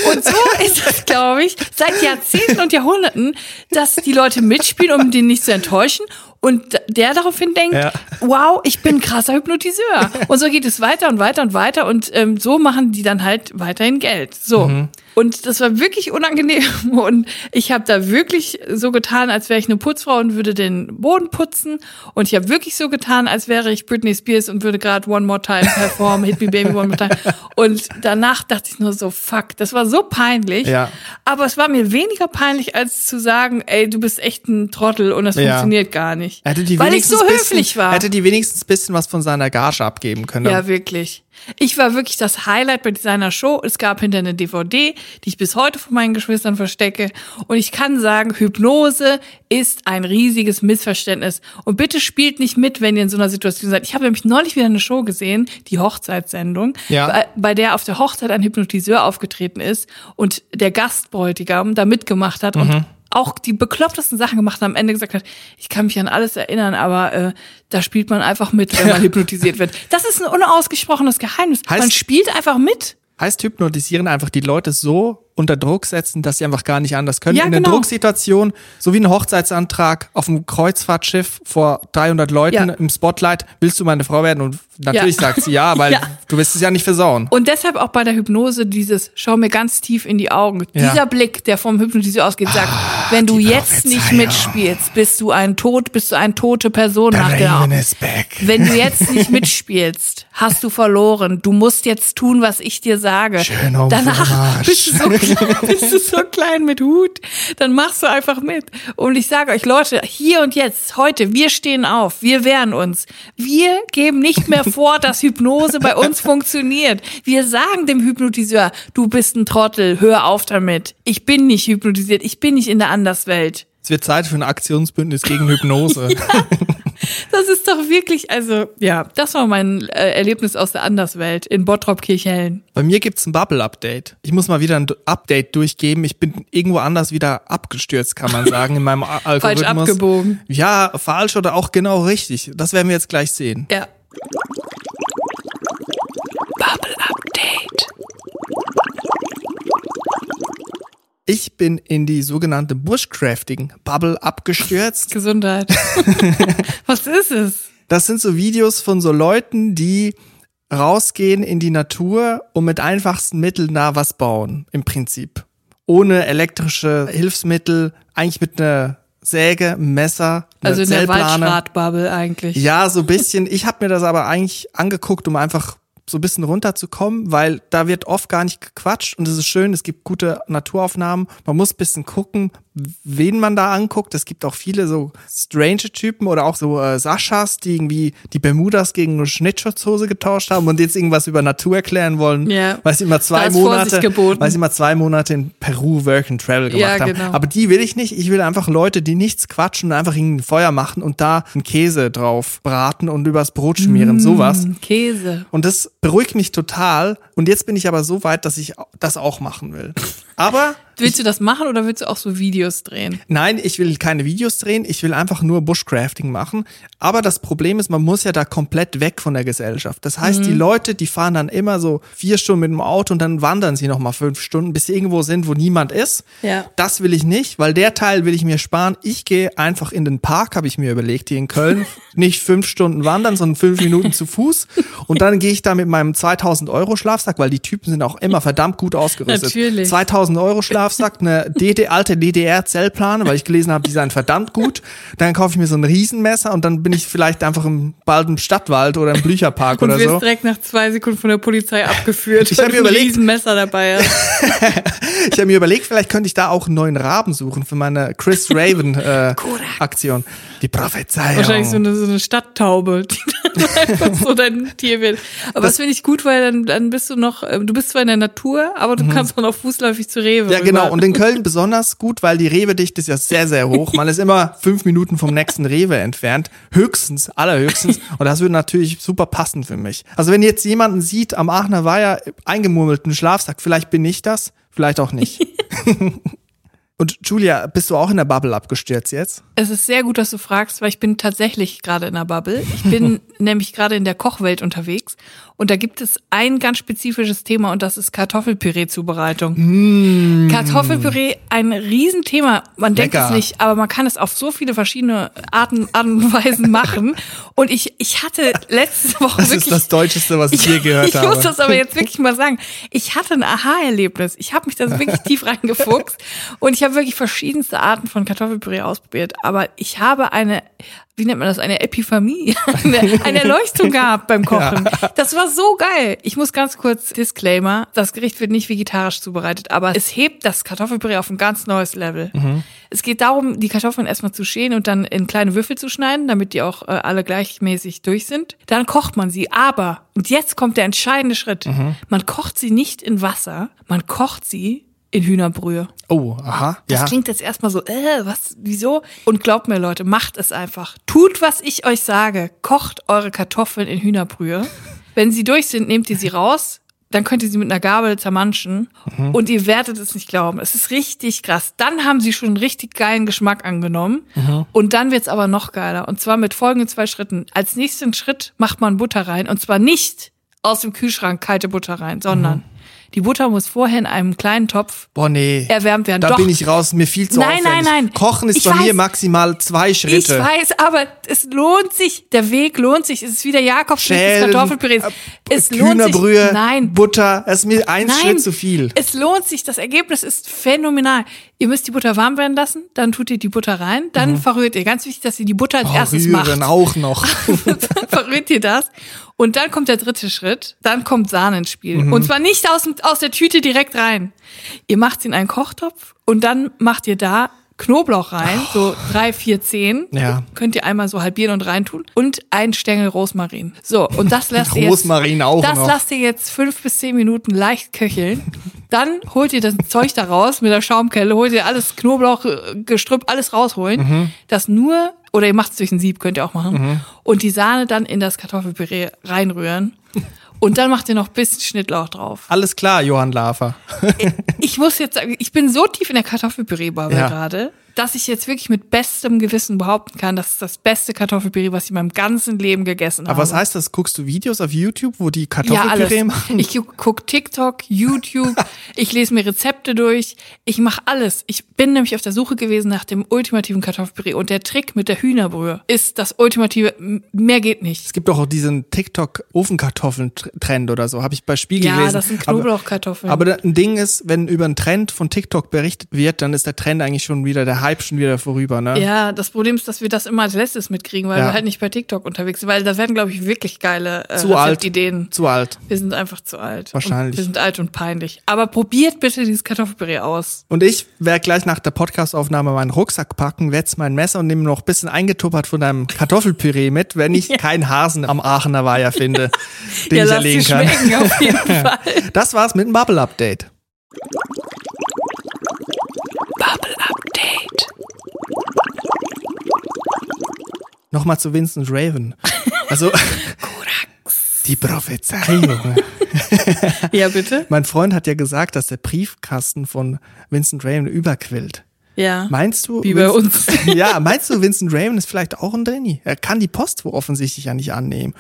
Und so ist es, glaube ich, seit Jahrzehnten und Jahrhunderten, dass die Leute mitspielen, um den nicht zu enttäuschen. Und der daraufhin denkt, Ja. wow, ich bin ein krasser Hypnotiseur. Und so geht es weiter und weiter und weiter. Und ähm, so machen die dann halt weiterhin Geld. So. Und das war wirklich unangenehm. Und ich habe da wirklich so getan, als wäre ich eine Putzfrau und würde den Boden putzen. Und ich habe wirklich so getan, als wäre ich Britney Spears und würde gerade One More Time performen, Hit Me Baby One More Time. Und danach dachte ich nur so, fuck, das war so peinlich. Ja. Aber es war mir weniger peinlich, als zu sagen, ey, du bist echt ein Trottel und das Ja. funktioniert gar nicht. Hätte die Weil ich so bisschen, höflich war. Hätte die wenigstens ein bisschen was von seiner Gage abgeben können. Ja, wirklich. Ich war wirklich das Highlight bei seiner Show. Es gab hinter eine DVD, die ich bis heute von meinen Geschwistern verstecke. Und ich kann sagen, Hypnose ist ein riesiges Missverständnis. Und bitte spielt nicht mit, wenn ihr in so einer Situation seid. Ich habe nämlich neulich wieder eine Show gesehen, die Hochzeitssendung, Ja. bei, bei der auf der Hochzeit ein Hypnotiseur aufgetreten ist und der Gastbräutigam da mitgemacht hat und auch die beklopptesten Sachen gemacht hat, am Ende gesagt hat, ich kann mich an alles erinnern, aber äh, da spielt man einfach mit, wenn man hypnotisiert wird. Das ist ein unausgesprochenes Geheimnis. Heißt- man spielt einfach mit. Heißt hypnotisieren einfach die Leute so unter Druck setzen, dass sie einfach gar nicht anders können. Ja, in einer genau. Drucksituation, so wie ein Hochzeitsantrag auf einem Kreuzfahrtschiff vor 300 Leuten Ja. im Spotlight, willst du meine Frau werden? Und natürlich Ja. sagt sie ja, weil du willst es ja nicht versauen. Und deshalb auch bei der Hypnose dieses, schau mir ganz tief in die Augen. Dieser Blick, der vom Hypnotiseur ausgeht, sagt, wenn du jetzt nicht mitspielst, bist du ein Tod, bist du eine tote Person nach der is back. Wenn du jetzt nicht mitspielst, hast du verloren. Du musst jetzt tun, was ich dir sage. Schön Danach bist du, so bist du so klein mit Hut. Dann machst du einfach mit. Und ich sage euch, Leute, hier und jetzt, heute, wir stehen auf. Wir wehren uns. Wir geben nicht mehr vor, dass Hypnose bei uns funktioniert. Wir sagen dem Hypnotiseur, du bist ein Trottel, hör auf damit. Ich bin nicht hypnotisiert. Ich bin nicht in der Anderswelt. Es wird Zeit für ein Aktionsbündnis gegen Hypnose. Das ist doch wirklich, also ja, das war mein äh, Erlebnis aus der Anderswelt in Bottrop Kirchhellen. Bei mir gibt's ein Bubble-Update. Ich muss mal wieder ein Update durchgeben. Ich bin irgendwo anders wieder abgestürzt, kann man sagen, in meinem Algorithmus. Falsch abgebogen. Ja, falsch oder auch genau richtig. Das werden wir jetzt gleich sehen. Ja. Bubble Update. Ich bin in die sogenannte Bushcrafting-Bubble abgestürzt. Gesundheit. Was ist es? Das sind so Videos von so Leuten, die rausgehen in die Natur und mit einfachsten Mitteln da was bauen, im Prinzip. Ohne elektrische Hilfsmittel, eigentlich mit einer Säge, einem Messer, einer Also in der. Waldschratbubble eigentlich. Ja, so ein bisschen. Ich habe mir das aber eigentlich angeguckt, um einfach so ein bisschen runterzukommen, weil da wird oft gar nicht gequatscht und es ist schön, es gibt gute Naturaufnahmen. Man muss ein bisschen gucken, wen man da anguckt. Es gibt auch viele so strange Typen oder auch so äh, Saschas, die irgendwie die Bermudas gegen eine Schnittschutzhose getauscht haben und jetzt irgendwas über Natur erklären wollen, Ja. weil sie immer zwei Monate, weil sie immer zwei Monate in Peru Work and Travel gemacht Ja, haben. genau. Aber die will ich nicht. Ich will einfach Leute, die nichts quatschen und einfach ein Feuer machen und da einen Käse drauf braten und übers Brot schmieren, sowas. Käse. Und das beruhigt mich total. Und jetzt bin ich aber so weit, dass ich das auch machen will. Aber Willst du das machen oder willst du auch so Videos drehen? Nein, ich will keine Videos drehen, ich will einfach nur Bushcrafting machen. Aber das Problem ist, man muss ja da komplett weg von der Gesellschaft. Das heißt, die Mhm. Leute, die fahren dann immer so vier Stunden mit dem Auto und dann wandern sie nochmal fünf Stunden, bis sie irgendwo sind, wo niemand ist. Ja. Das will ich nicht, weil der Teil will ich mir sparen. Ich gehe einfach in den Park, habe ich mir überlegt, hier in Köln. nicht fünf Stunden wandern, sondern fünf Minuten zu Fuß. Und dann gehe ich da mit meinem 2000 Euro Schlafsack, weil die Typen sind auch immer verdammt gut ausgerüstet. Natürlich. 2000 Euro Schlafsack, eine DD, alte DDR-Zellplane, weil ich gelesen habe, die seien verdammt gut. Dann kaufe ich mir so ein Riesenmesser und dann bin ich vielleicht einfach im, bald im Stadtwald oder im Blücherpark Und oder wirst so. direkt nach zwei Sekunden von der Polizei abgeführt. Ich hab weil mir du ein überlegt- Riesenmesser dabei. Ich habe mir überlegt, vielleicht könnte ich da auch einen neuen Raben suchen für meine Chris Raven äh, Aktion. Die Prophezeiung. Wahrscheinlich so eine, so eine Stadttaube, die dann einfach so dein Tier wird. Aber das, finde ich gut, weil dann, dann bist du noch, äh, du bist zwar in der Natur, aber du kannst dann auch fußläufig zu Rewe. Mhm. Ja, genau. Rüber. Und in Köln besonders gut, weil die Rewe-Dichte ist ja sehr, sehr hoch. Man ist immer fünf Minuten vom nächsten Rewe entfernt. Höchstens, allerhöchstens. Und das würde natürlich super passen für mich. Also wenn jetzt jemanden sieht am Aachener Weiher eingemurmelten Schlafsack, vielleicht bin ich das, vielleicht auch nicht. Und Julia, bist du auch in der Bubble abgestürzt jetzt? Es ist sehr gut, dass du fragst, weil ich bin tatsächlich gerade in der Bubble. Ich bin nämlich gerade in der Kochwelt unterwegs und da gibt es ein ganz spezifisches Thema und das ist Kartoffelpüree-Zubereitung. Mm. Kartoffelpüree, ein Riesenthema. Man denkt Lecker. es nicht, aber man kann es auf so viele verschiedene Arten, Arten und Weisen machen. Und ich, ich hatte letzte Woche Das wirklich ist das Deutscheste, was ich je gehört ich habe. muss das aber jetzt wirklich mal sagen. Ich hatte ein Aha-Erlebnis. Ich habe mich da wirklich tief reingefuchst und ich habe wirklich verschiedenste Arten von Kartoffelpüree ausprobiert. Aber ich habe eine, wie nennt man das, eine Epiphanie, eine, eine Erleuchtung gehabt beim Kochen. Das war so geil. Ich muss ganz kurz Disclaimer: Das Gericht wird nicht vegetarisch zubereitet, aber es hebt das Kartoffelpüree auf ein ganz neues Level. Es geht darum, die Kartoffeln erstmal zu schälen und dann in kleine Würfel zu schneiden, damit die auch äh, alle gleichmäßig durch sind. Dann kocht man sie, aber, und jetzt kommt der entscheidende Schritt, man kocht sie nicht in Wasser, man kocht sie in Hühnerbrühe. Oh, aha. Das ja. klingt jetzt erstmal so, äh, was, wieso? Und glaubt mir, Leute, macht es einfach. Tut, was ich euch sage. Kocht eure Kartoffeln in Hühnerbrühe. Wenn sie durch sind, nehmt ihr sie raus. Dann könnt ihr sie mit einer Gabel zermanschen. Mhm. Und ihr werdet es nicht glauben. Es ist richtig krass. Dann haben sie schon einen richtig geilen Geschmack angenommen. Mhm. Und dann wird's aber noch geiler. Und zwar mit folgenden zwei Schritten. Als nächsten Schritt macht man Butter rein. Und zwar nicht aus dem Kühlschrank kalte Butter rein, sondern Mhm. Die Butter muss vorher in einem kleinen Topf Boah, nee. erwärmt werden. Da Doch. bin ich raus, mir viel zu Nein, aufwendig. nein, nein. Kochen ist Ich bei mir weiß. maximal zwei Ich Schritte. weiß, aber es lohnt sich. Der Weg lohnt sich. Es ist wieder Jakobs Kartoffelpürees. äh, Es lohnt sich. Hühnerbrühe, Nein. Butter, es ist mir ein Nein, Schritt zu viel. Es lohnt sich. Das Ergebnis ist phänomenal. Ihr müsst die Butter warm werden lassen, dann tut ihr die Butter rein, dann verrührt ihr. Ganz wichtig, dass ihr die Butter als Mhm. Oh, erstes rühren macht. auch noch. dann verrührt ihr das. Und dann kommt der dritte Schritt. Dann kommt Sahne ins Spiel. Mhm. Und zwar nicht aus, aus der Tüte direkt rein. Ihr macht sie in einen Kochtopf und dann macht ihr da Knoblauch rein, so drei, vier, zehn. Oh. Ja. Könnt ihr einmal so halbieren und reintun. Und ein Stängel Rosmarin. So, und das lasst ihr jetzt, Rosmarin auch das noch. lasst ihr jetzt fünf bis zehn Minuten leicht köcheln. Dann holt ihr das Zeug da raus mit der Schaumkelle, holt ihr alles Knoblauch, äh, Gestrüpp, alles rausholen. Mhm. Das nur, oder ihr macht es durch ein Sieb, könnt ihr auch machen. Und die Sahne dann in das Kartoffelpüree reinrühren. Und dann macht ihr noch ein bisschen Schnittlauch drauf. Alles klar, Johann Lafer. Ich muss jetzt sagen, ich bin so tief in der Kartoffelpüree-Bubble Ja. gerade, dass ich jetzt wirklich mit bestem Gewissen behaupten kann, das ist das beste Kartoffelpüree, was ich in meinem ganzen Leben gegessen Aber habe. was heißt das? Guckst du Videos auf YouTube, wo die Ja, Kartoffelpüree alles. machen? Ich gu- guck TikTok, YouTube, ich lese mir Rezepte durch, ich mache alles. Ich bin nämlich auf der Suche gewesen nach dem ultimativen Kartoffelpüree und der Trick mit der Hühnerbrühe ist das ultimative, mehr geht nicht. Es gibt doch auch diesen TikTok-Ofenkartoffeln-Trend oder so, habe ich bei Spiegel Ja, gelesen. das sind Aber- Knoblauchkartoffeln. Aber da- ein Ding ist, wenn über einen Trend von TikTok berichtet wird, dann ist der Trend eigentlich schon wieder, der Hype schon wieder vorüber, ne? Ja, das Problem ist, dass wir das immer als letztes mitkriegen, weil Ja. wir halt nicht bei TikTok unterwegs sind, weil da werden, glaube ich, wirklich geile äh, Zu alt. Ideen. Zu alt. Wir sind einfach zu alt. Wahrscheinlich. Und wir sind alt und peinlich. Aber probiert bitte dieses Kartoffelpüree aus. Und ich werde gleich nach der Podcastaufnahme meinen Rucksack packen, werde mein Messer und nehme noch ein bisschen eingetuppert von deinem Kartoffelpüree mit, wenn ich keinen Hasen am Aachener Weiher finde, den ja, ich erlegen kann. schmecken auf jeden Fall. Das war's mit dem Bubble Update. Update. Nochmal zu Vincent Raven. Also, die Prophezeiung. Ja, bitte? mein Freund hat ja gesagt, dass der Briefkasten von Vincent Raven überquillt. Ja. Meinst du? Wie bei Vincent- uns. ja, meinst du, Vincent Raven ist vielleicht auch ein Drenny? Er kann die Post wohl offensichtlich ja nicht annehmen.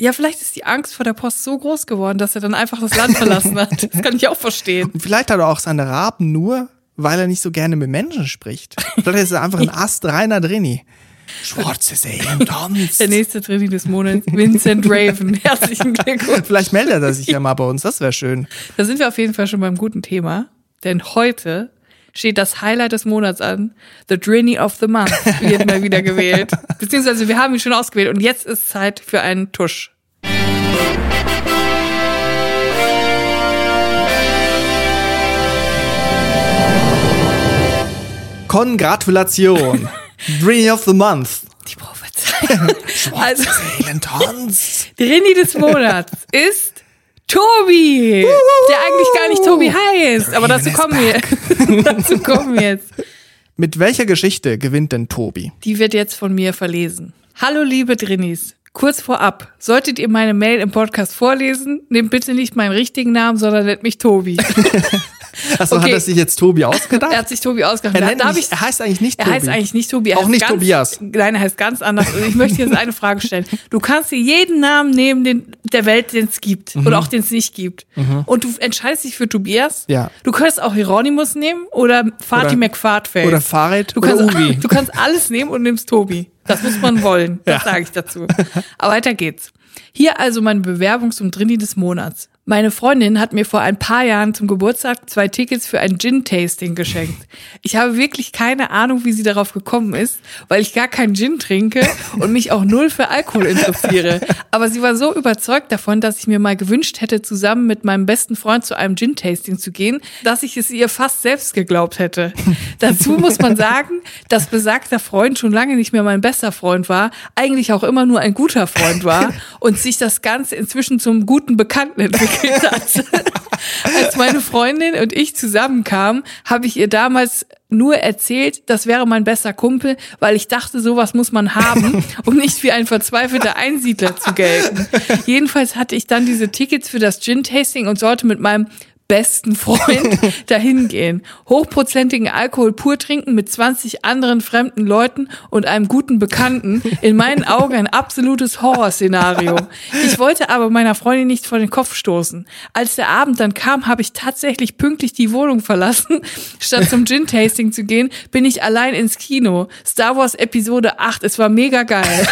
Ja, vielleicht ist die Angst vor der Post so groß geworden, dass er dann einfach das Land verlassen hat. Das kann ich auch verstehen. Und vielleicht hat er auch seine Raben nur, weil er nicht so gerne mit Menschen spricht. Vielleicht ist er einfach ein astreiner Drenny. Schwarze Seelen tanzt. Der nächste Trainee des Monats, Vincent Raven. Herzlichen Glückwunsch. Vielleicht meldet er sich ja mal bei uns, das wäre schön. Da sind wir auf jeden Fall schon beim guten Thema. Denn heute steht das Highlight des Monats an. The Drinny of the Month wird mal wieder gewählt. Beziehungsweise wir haben ihn schon ausgewählt und jetzt ist Zeit für einen Tusch. Congratulation. Drenny of the Month. Die Prophezeiung. also. Drinny des Monats ist Tobi, der eigentlich gar nicht Tobi heißt. Aber dazu is kommen wir. dazu kommen wir jetzt. Mit welcher Geschichte gewinnt denn Tobi? Die wird jetzt von mir verlesen. Hallo liebe Drinnies. Kurz vorab, solltet ihr meine Mail im Podcast vorlesen, nehmt bitte nicht meinen richtigen Namen, sondern nennt mich Tobi. Achso, Okay. hat er sich jetzt Tobi ausgedacht? er hat sich Tobi ausgedacht. Er nennt darf nicht- ich- er heißt eigentlich nicht Er Tobi. heißt eigentlich nicht Tobi. Er Auch nicht ganz, Tobias. Nein, er heißt ganz anders. Und ich möchte jetzt eine Frage stellen. Du kannst dir jeden Namen nehmen den, der Welt, den es gibt. Oder auch den es nicht gibt. Und du entscheidest dich für Tobias. Mhm. Ja. Du könntest auch Hieronymus nehmen oder Fatih Oder- McFartface. Oder Farid Du oder kannst, Ubi. du kannst alles nehmen und nimmst Tobi. Das muss man wollen. Das Ja. sage ich dazu. Aber weiter geht's. Hier also meine Bewerbung zum Drini des Monats. Meine Freundin hat mir vor ein paar Jahren zum Geburtstag zwei Tickets für ein Gin-Tasting geschenkt. Ich habe wirklich keine Ahnung, wie sie darauf gekommen ist, weil ich gar keinen Gin trinke und mich auch null für Alkohol interessiere. Aber sie war so überzeugt davon, dass ich mir mal gewünscht hätte, zusammen mit meinem besten Freund zu einem Gin-Tasting zu gehen, dass ich es ihr fast selbst geglaubt hätte. Dazu muss man sagen, dass besagter Freund schon lange nicht mehr mein bester Freund war, eigentlich auch immer nur ein guter Freund war und sich das Ganze inzwischen zum guten Bekannten entwickelt hat. Als meine Freundin und ich zusammenkamen, habe ich ihr damals nur erzählt, das wäre mein bester Kumpel, weil ich dachte, sowas muss man haben, um nicht wie ein verzweifelter Einsiedler zu gelten. Jedenfalls hatte ich dann diese Tickets für das Gin-Tasting und sollte mit meinem besten Freund dahin gehen. Hochprozentigen Alkohol pur trinken mit 20 anderen fremden Leuten und einem guten Bekannten. In meinen Augen ein absolutes Horrorszenario. Ich wollte aber meiner Freundin nicht vor den Kopf stoßen. Als der Abend dann kam, habe ich tatsächlich pünktlich die Wohnung verlassen. Statt zum Gin-Tasting zu gehen, bin ich allein ins Kino. Star Wars Episode 8. Es war mega geil.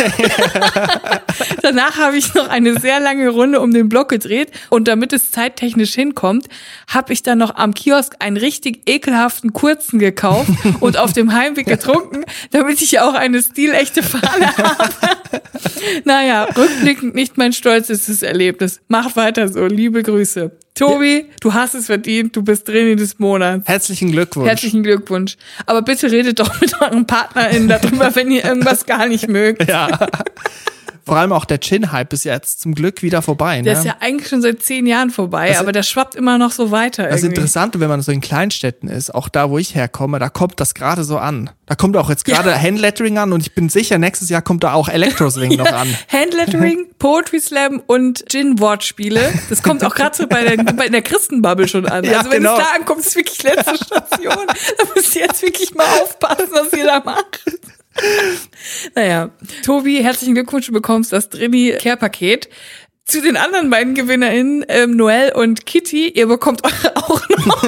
Danach habe ich noch eine sehr lange Runde um den Block gedreht und damit es zeittechnisch hinkommt, habe ich dann noch am Kiosk einen richtig ekelhaften kurzen gekauft und auf dem Heimweg getrunken, damit ich auch eine stilechte Fahne habe. naja, rückblickend nicht mein stolzestes Erlebnis. Mach weiter so. Liebe Grüße. Tobi, du hast es verdient, du bist Trainer des Monats. Herzlichen Glückwunsch. Herzlichen Glückwunsch. Aber bitte redet doch mit euren PartnerInnen darüber, wenn ihr irgendwas gar nicht mögt. Ja. Vor allem auch der Chin-Hype ist jetzt zum Glück wieder vorbei. Ne? Der ist ja eigentlich schon seit zehn Jahren vorbei, das aber der schwappt immer noch so weiter. Das Interessante, wenn man so in Kleinstädten ist, auch da, wo ich herkomme, da kommt das gerade so an. Da kommt auch jetzt gerade ja. Handlettering an und ich bin sicher, nächstes Jahr kommt da auch Electroswing ja. noch an. Handlettering, Poetry Slam und Gin-Wortspiele. Das kommt auch gerade so bei der, bei der Christenbubble schon an. Ja, also wenn genau. es da ankommt, ist es wirklich letzte Station. da müsst ihr jetzt wirklich mal aufpassen, was ihr da macht. naja, Tobi, herzlichen Glückwunsch, du bekommst das Drini Care-Paket. Zu den anderen beiden GewinnerInnen, ähm, Noel und Kitty, ihr bekommt eure auch noch.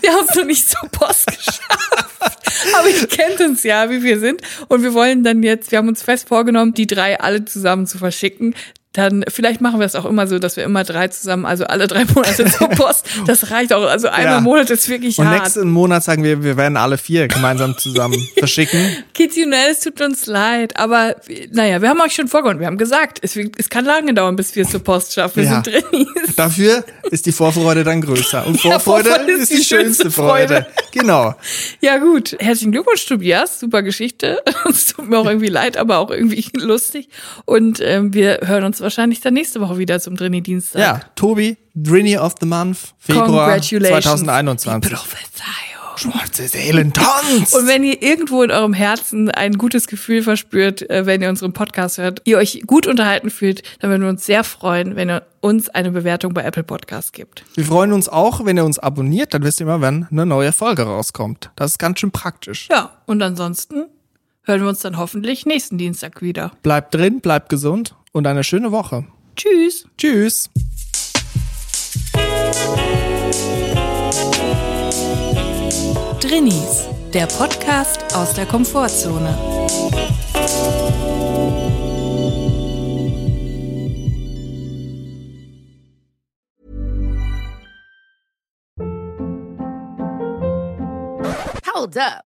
wir haben es noch nicht zur Post geschafft. Aber ihr kennt uns ja, wie wir sind. Und wir wollen dann jetzt, wir haben uns fest vorgenommen, die drei alle zusammen zu verschicken dann vielleicht machen wir es auch immer so, dass wir immer drei zusammen, also alle drei Monate zur Post. Das reicht auch. Also einmal ja. im Monat ist wirklich und hart. Und nächsten Monat sagen wir, wir werden alle vier gemeinsam zusammen verschicken. Kitty und es tut uns leid, aber naja, wir haben euch schon vorgehauen. Wir haben gesagt, es, es kann lange dauern, bis wir es zur Post schaffen. Wir ja. sind Trainees. Dafür ist die Vorfreude dann größer. Und Vorfreude, ja, Vorfreude ist, ist, die, schönste Freude. Freude. Genau. Ja gut, herzlichen Glückwunsch, Tobias. Super Geschichte. Es tut mir auch irgendwie leid, aber auch irgendwie lustig. Und ähm, wir hören uns wahrscheinlich dann nächste Woche wieder zum Drini-Dienstag. Ja, Tobi, Drini of the Month, Februar 2021. Die Schwarze Seelen tanzt. Und wenn ihr irgendwo in eurem Herzen ein gutes Gefühl verspürt, äh, wenn ihr unseren Podcast hört, ihr euch gut unterhalten fühlt, dann würden wir uns sehr freuen, wenn ihr uns eine Bewertung bei Apple Podcasts gibt. Wir freuen uns auch, wenn ihr uns abonniert, dann wisst ihr immer, wenn eine neue Folge rauskommt. Das ist ganz schön praktisch. Ja, und ansonsten hören wir uns dann hoffentlich nächsten Dienstag wieder. Bleibt drin, bleibt gesund und eine schöne Woche. Tschüss. Tschüss. Drinnies, der Podcast aus der Komfortzone. Hold up.